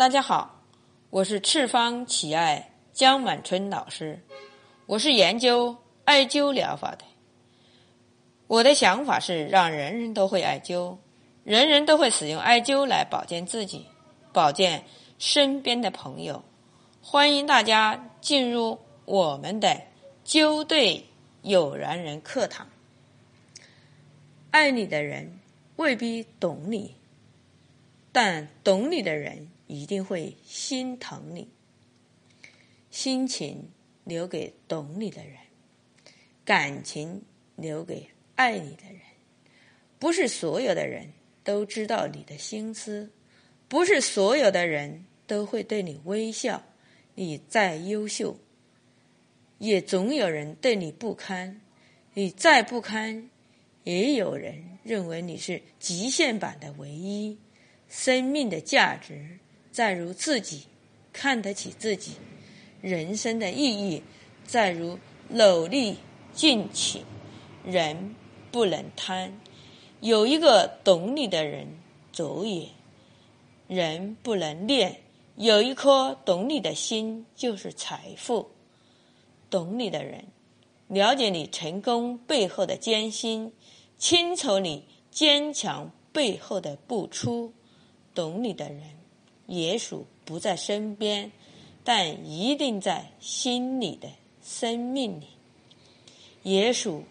大家好，我是赤方奇爱江满春老师，我是研究艾灸疗法的。我的想法是让人人都会艾灸，人人都会使用艾灸来保健自己，保健身边的朋友。欢迎大家进入我们的灸对有缘人课堂。爱你的人未必懂你，但懂你的人。一定会心疼你，心情留给懂你的人，感情留给爱你的人。不是所有的人都知道你的心思，不是所有的人都会对你微笑。你再优秀，也总有人对你不堪；你再不堪，也有人认为你是极限版的唯一。生命的价值。在如自己看得起自己，人生的意义在如努力进取。人不能贪，有一个懂你的人足也；人不能恋，有一颗懂你的心就是财富。懂你的人，了解你成功背后的艰辛，清楚你坚强背后的不出。懂你的人。也许不在身边，但一定在心里的生命里。也许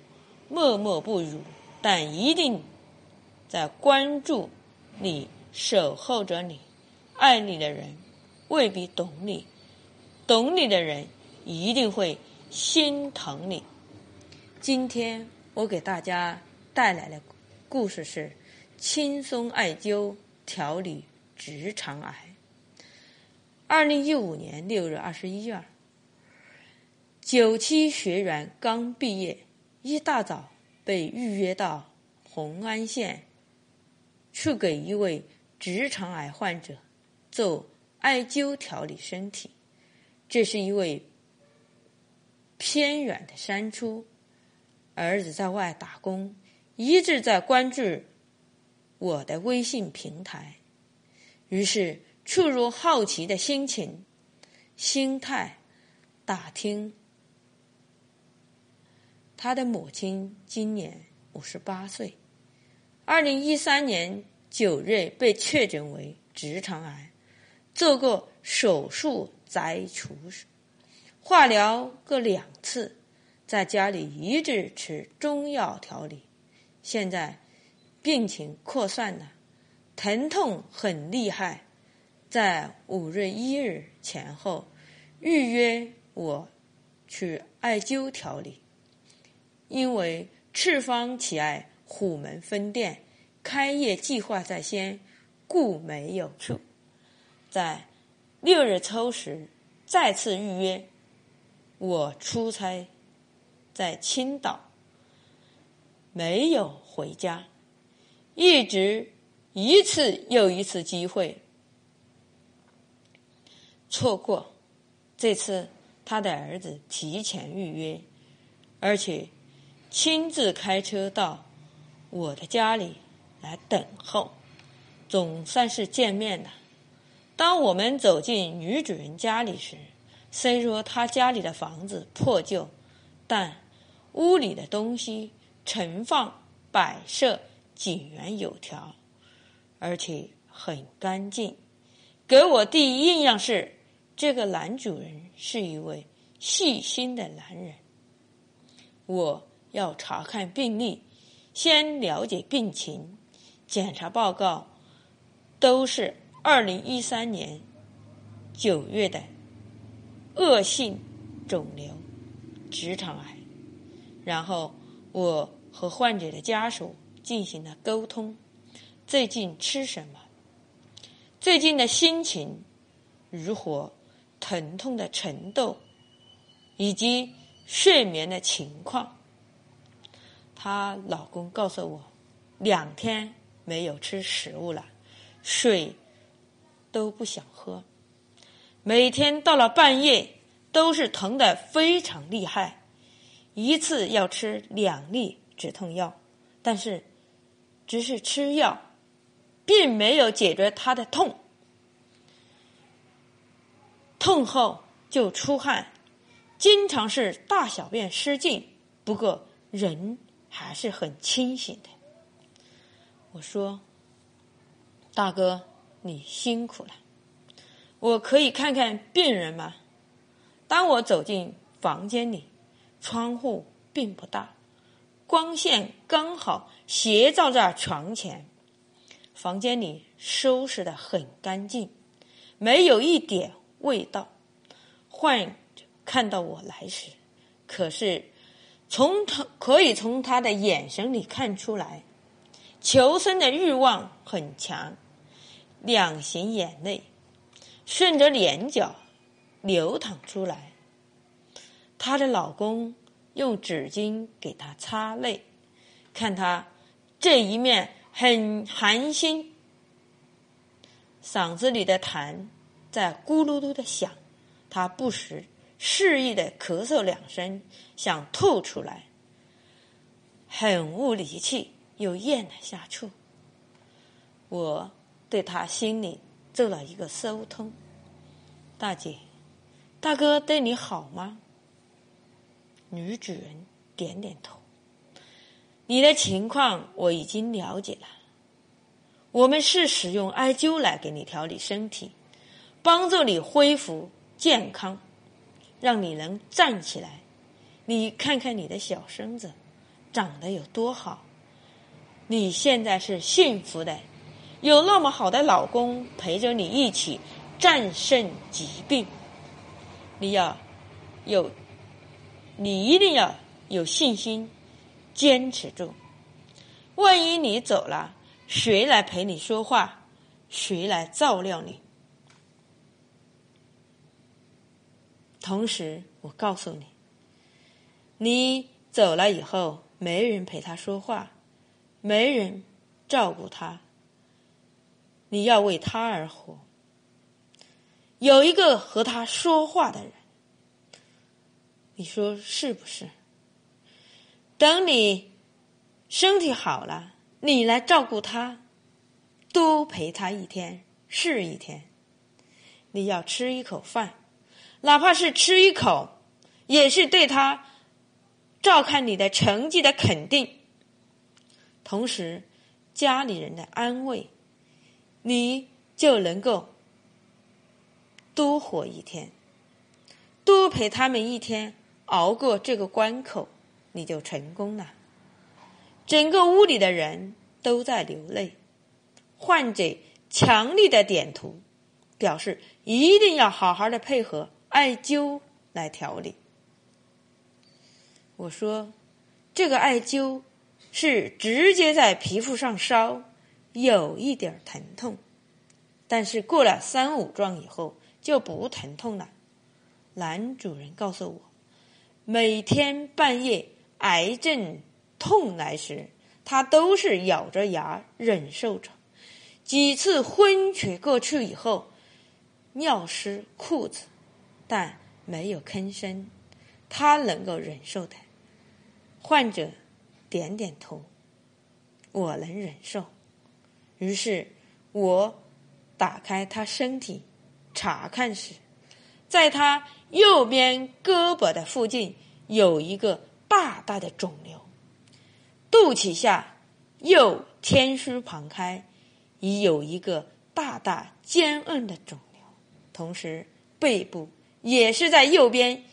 默默不语，但一定在关注你、守候着你。爱你的人未必懂你，懂你的人一定会心疼你。今天我给大家带来的故事是：轻松艾灸调理直肠癌。二零一五年六月二十一日，九期学员刚毕业，一大早被预约到红安县，去给一位直肠癌患者做艾灸调理身体。这是一位偏远的山村，儿子在外打工，一直在关注我的微信平台，于是。触入好奇的心情、心态，打听他的母亲今年五十八岁，二零一三年九月被确诊为直肠癌，做过手术摘除，化疗各两次，在家里一直吃中药调理，现在病情扩散了，疼痛很厉害。在五月一日前后预约我去艾灸调理，因为赤方奇艾虎门分店开业计划在先，故没有去。在六日抽时再次预约，我出差在青岛，没有回家，一直一次又一次机会。错过，这次他的儿子提前预约，而且亲自开车到我的家里来等候，总算是见面了。当我们走进女主人家里时，虽说她家里的房子破旧，但屋里的东西盛放摆设井然有条，而且很干净。给我第一印象是。这个男主人是一位细心的男人。我要查看病历，先了解病情，检查报告都是二零一三年九月的恶性肿瘤直肠癌。然后我和患者的家属进行了沟通，最近吃什么，最近的心情如何。疼痛的程度，以及睡眠的情况。她老公告诉我，两天没有吃食物了，水都不想喝，每天到了半夜都是疼的非常厉害，一次要吃两粒止痛药，但是只是吃药，并没有解决他的痛。痛后就出汗，经常是大小便失禁，不过人还是很清醒的。我说：“大哥，你辛苦了，我可以看看病人吗？”当我走进房间里，窗户并不大，光线刚好斜照在床前。房间里收拾的很干净，没有一点味道。患者看到我来时，可是从他可以从他的眼神里看出来，求生的欲望很强，两行眼泪顺着脸角流淌出来。她的老公用纸巾给她擦泪，看她这一面。很寒心，嗓子里的痰在咕噜噜的响，他不时示意的咳嗽两声，想吐出来，很无力气，又咽了下去。我对他心里做了一个疏通：“大姐，大哥对你好吗？”女主人点点头。你的情况我已经了解了。我们是使用艾灸来给你调理身体，帮助你恢复健康，让你能站起来。你看看你的小身子长得有多好，你现在是幸福的，有那么好的老公陪着你一起战胜疾病。你要有，你一定要有信心。坚持住，万一你走了，谁来陪你说话？谁来照料你？同时，我告诉你，你走了以后，没人陪他说话，没人照顾他，你要为他而活。有一个和他说话的人，你说是不是？等你身体好了，你来照顾他，多陪他一天是一天。你要吃一口饭，哪怕是吃一口，也是对他照看你的成绩的肯定。同时，家里人的安慰，你就能够多活一天，多陪他们一天，熬过这个关口。你就成功了。整个屋里的人都在流泪，患者强力的点头，表示一定要好好的配合艾灸来调理。我说，这个艾灸是直接在皮肤上烧，有一点疼痛，但是过了三五壮以后就不疼痛了。男主人告诉我，每天半夜。癌症痛来时，他都是咬着牙忍受着。几次昏厥过去以后，尿湿裤子，但没有吭声，他能够忍受的。患者点点头，我能忍受。于是我打开他身体查看时，在他右边胳膊的附近有一个。大大的肿瘤，肚脐下右天枢旁开已有一个大大坚硬的肿瘤，同时背部也是在右边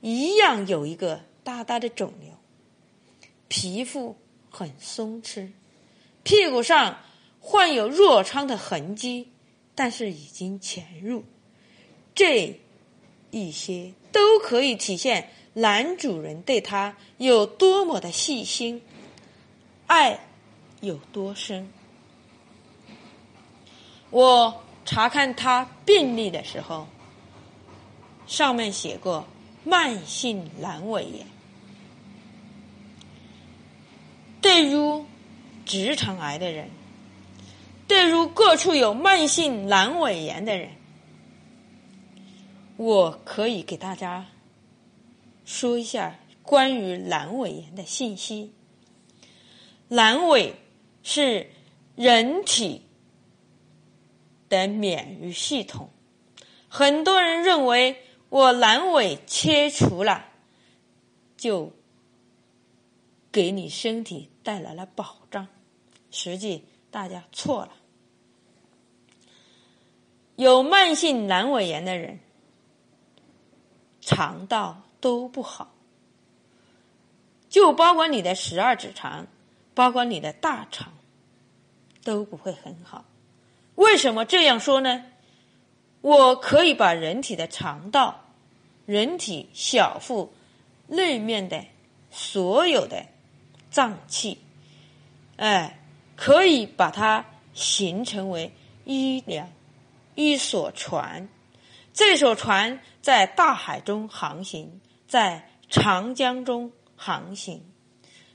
一样有一个大大的肿瘤，皮肤很松弛，屁股上患有痤疮的痕迹，但是已经潜入，这一些都可以体现。男主人对他有多么的细心，爱有多深。我查看他病历的时候，上面写过慢性阑尾炎。对于直肠癌的人，对于各处有慢性阑尾炎的人，我可以给大家。说一下关于阑尾炎的信息。阑尾是人体的免疫系统很多人认为我阑尾切除了，就给你身体带来了保障，实际大家错了。有慢性阑尾炎的人，肠道都不好，就包括你的十二指肠，包括你的大肠，都不会很好。为什么这样说呢？我可以把人体的肠道、人体小腹内面的所有的脏器，哎，可以把它形成为一两一艘船。这艘船在大海中航行，在长江中航行，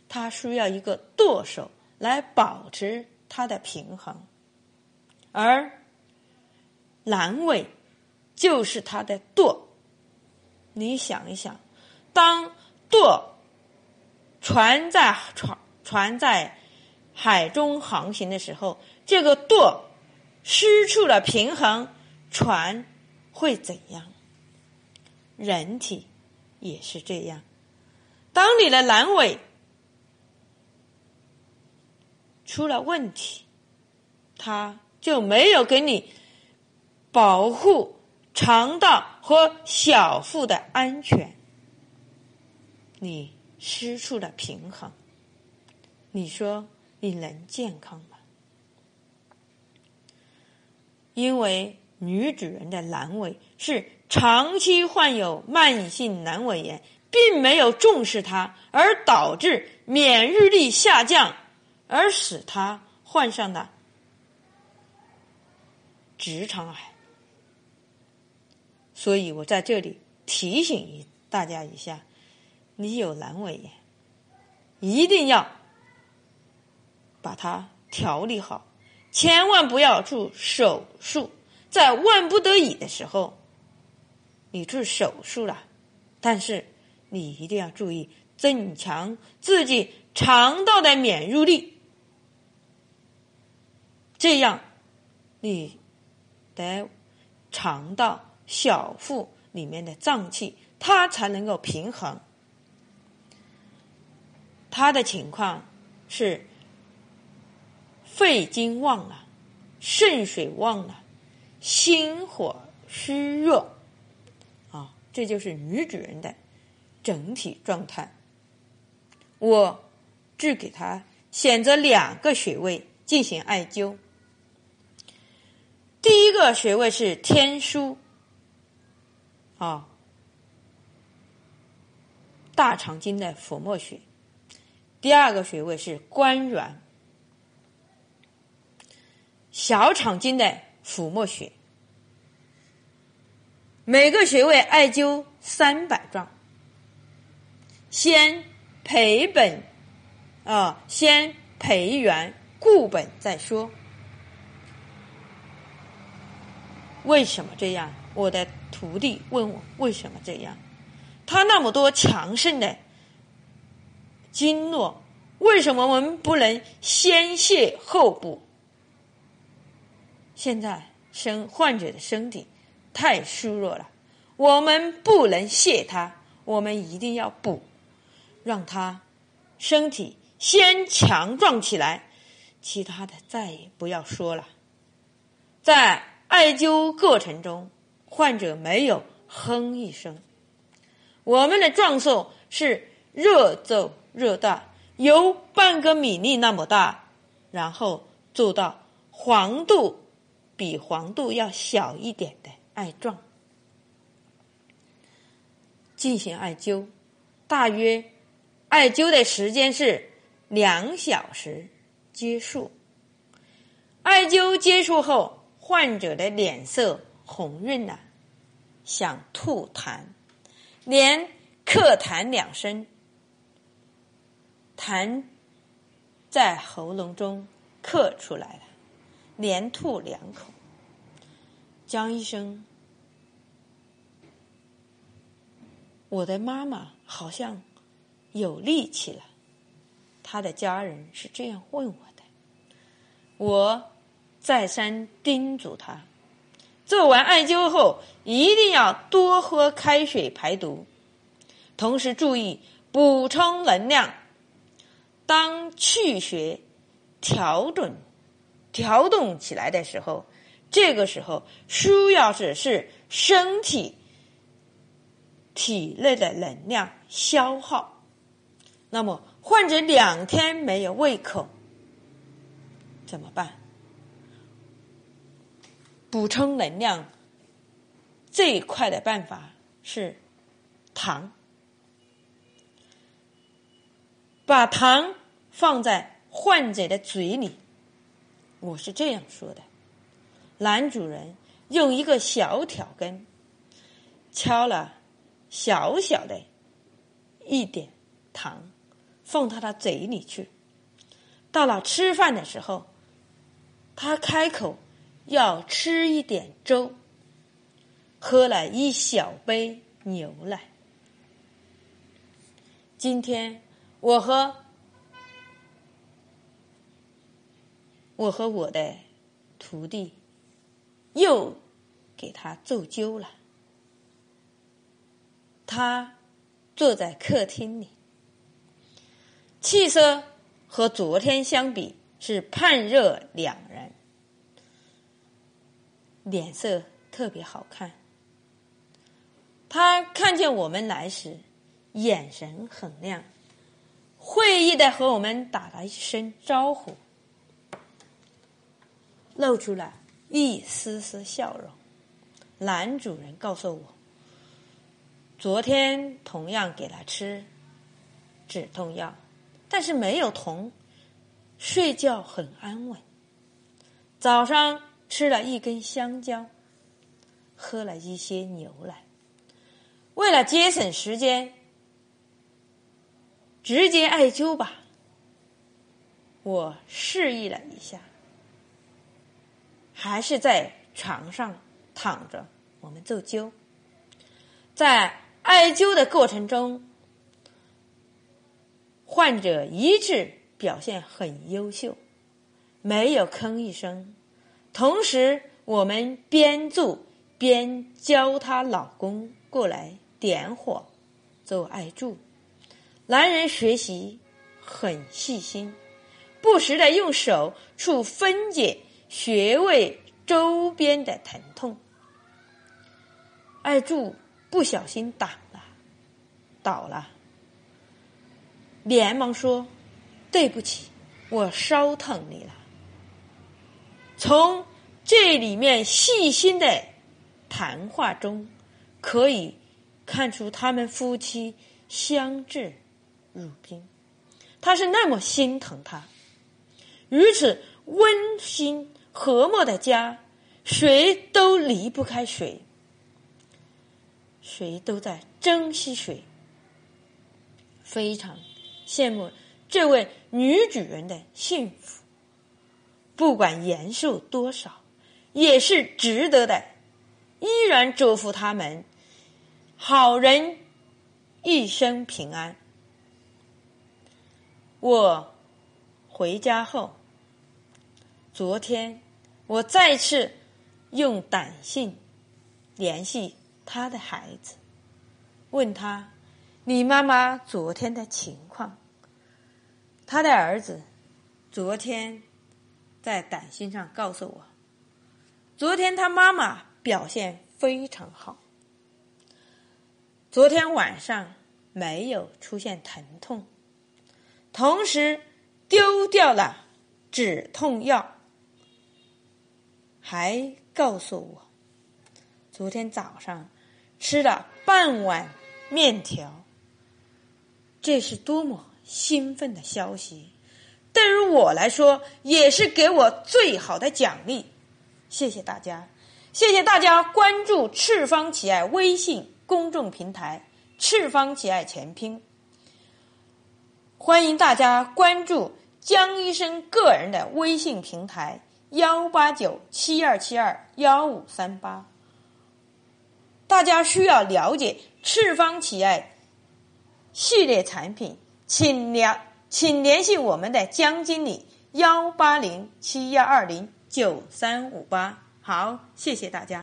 它需要一个舵手来保持它的平衡。而阑尾就是它的舵。你想一想，当舵船在船船在海中航行的时候，这个舵失去了平衡，船会怎样？人体也是这样。当你的阑尾出了问题，它。就没有给你保护肠道和小腹的安全，你失去了平衡，你说你能健康吗？因为女主人的阑尾是长期患有慢性阑尾炎，并没有重视它，而导致免疫力下降，而使她患上了。直肠癌，所以我在这里提醒一大家一下：你有阑尾炎，一定要把它调理好，千万不要做手术。在万不得已的时候，你做手术了，但是你一定要注意增强自己肠道的免疫力，这样你。的肠道、小腹里面的脏器，它才能够平衡。他的情况是肺经旺了，肾水旺了，心火虚弱，啊，这就是女主人的整体状态。我只给他选择两个穴位进行艾灸。第一个穴位是天枢，啊，大肠经的腹膜穴；第二个穴位是关元，小肠经的腹膜穴。每个穴位艾灸三百壮，先培本，啊，先培元固本再说。为什么这样？我的徒弟问我为什么这样？他那么多强盛的经络，为什么我们不能先泻后补？现在身患者的身体太虚弱了，我们不能泻他，我们一定要补，让他身体先强壮起来，其他的再也不要说了，在。艾灸过程中，患者没有哼一声。我们的壮硕是热奏热大，由半个米粒那么大，然后做到黄度比黄度要小一点的艾状，进行艾灸。大约艾灸的时间是两小时，结束。艾灸结束后。患者的脸色红润了，想吐痰，连咳痰两声，痰在喉咙中咳出来了，连吐两口。江医生，我的妈妈好像有力气了。他的家人是这样问我的，我。再三叮嘱他，做完艾灸后，一定要多喝开水排毒，同时注意补充能量。当气血调整、调动起来的时候，这个时候需要的是身体体内的能量消耗。那么，患者两天没有胃口怎么办？补充能量最快的办法是糖，把糖放在患者的嘴里。我是这样说的：男主人用一个小挑根敲了小小的一点糖，放到他嘴里去。到了吃饭的时候，他开口。要吃一点粥，喝了一小杯牛奶。今天我和我和我的徒弟又给他奏灸了。他坐在客厅里，气色和昨天相比是判若两人。脸色特别好看。他看见我们来时，眼神很亮，会意的和我们打了一声招呼，露出了一丝丝笑容。男主人告诉我，昨天同样给他吃止痛药，但是没有痛，睡觉很安稳。早上。吃了一根香蕉，喝了一些牛奶。为了节省时间，直接艾灸吧。我示意了一下，还是在床上躺着，我们做灸。在艾灸的过程中，患者一致表现很优秀，没有吭一声。同时，我们边做边教她老公过来点火做艾柱。男人学习很细心，不时的用手去分解穴位周边的疼痛。艾柱不小心倒了，倒了，连忙说：“对不起，我烧疼你了。”从这里面细心的谈话中，可以看出他们夫妻相志如宾。他是那么心疼他，如此温馨和睦的家，谁都离不开谁，谁都在珍惜谁。非常羡慕这位女主人的幸福。不管延寿多少，也是值得的。依然祝福他们好人一生平安。我回家后，昨天我再次用短信联系他的孩子，问他：“你妈妈昨天的情况？”他的儿子昨天。在短信上告诉我，昨天他妈妈表现非常好，昨天晚上没有出现疼痛，同时丢掉了止痛药，还告诉我，昨天早上吃了半碗面条，这是多么兴奋的消息！我来说，也是给我最好的奖励。谢谢大家，谢谢大家关注赤方奇爱微信公众平台“赤方奇爱全拼”。欢迎大家关注江医生个人的微信平台幺八九七二七二幺五三八。大家需要了解赤方奇爱系列产品，请了。请联系我们的江经理幺八零七幺二零九三五八。好，谢谢大家。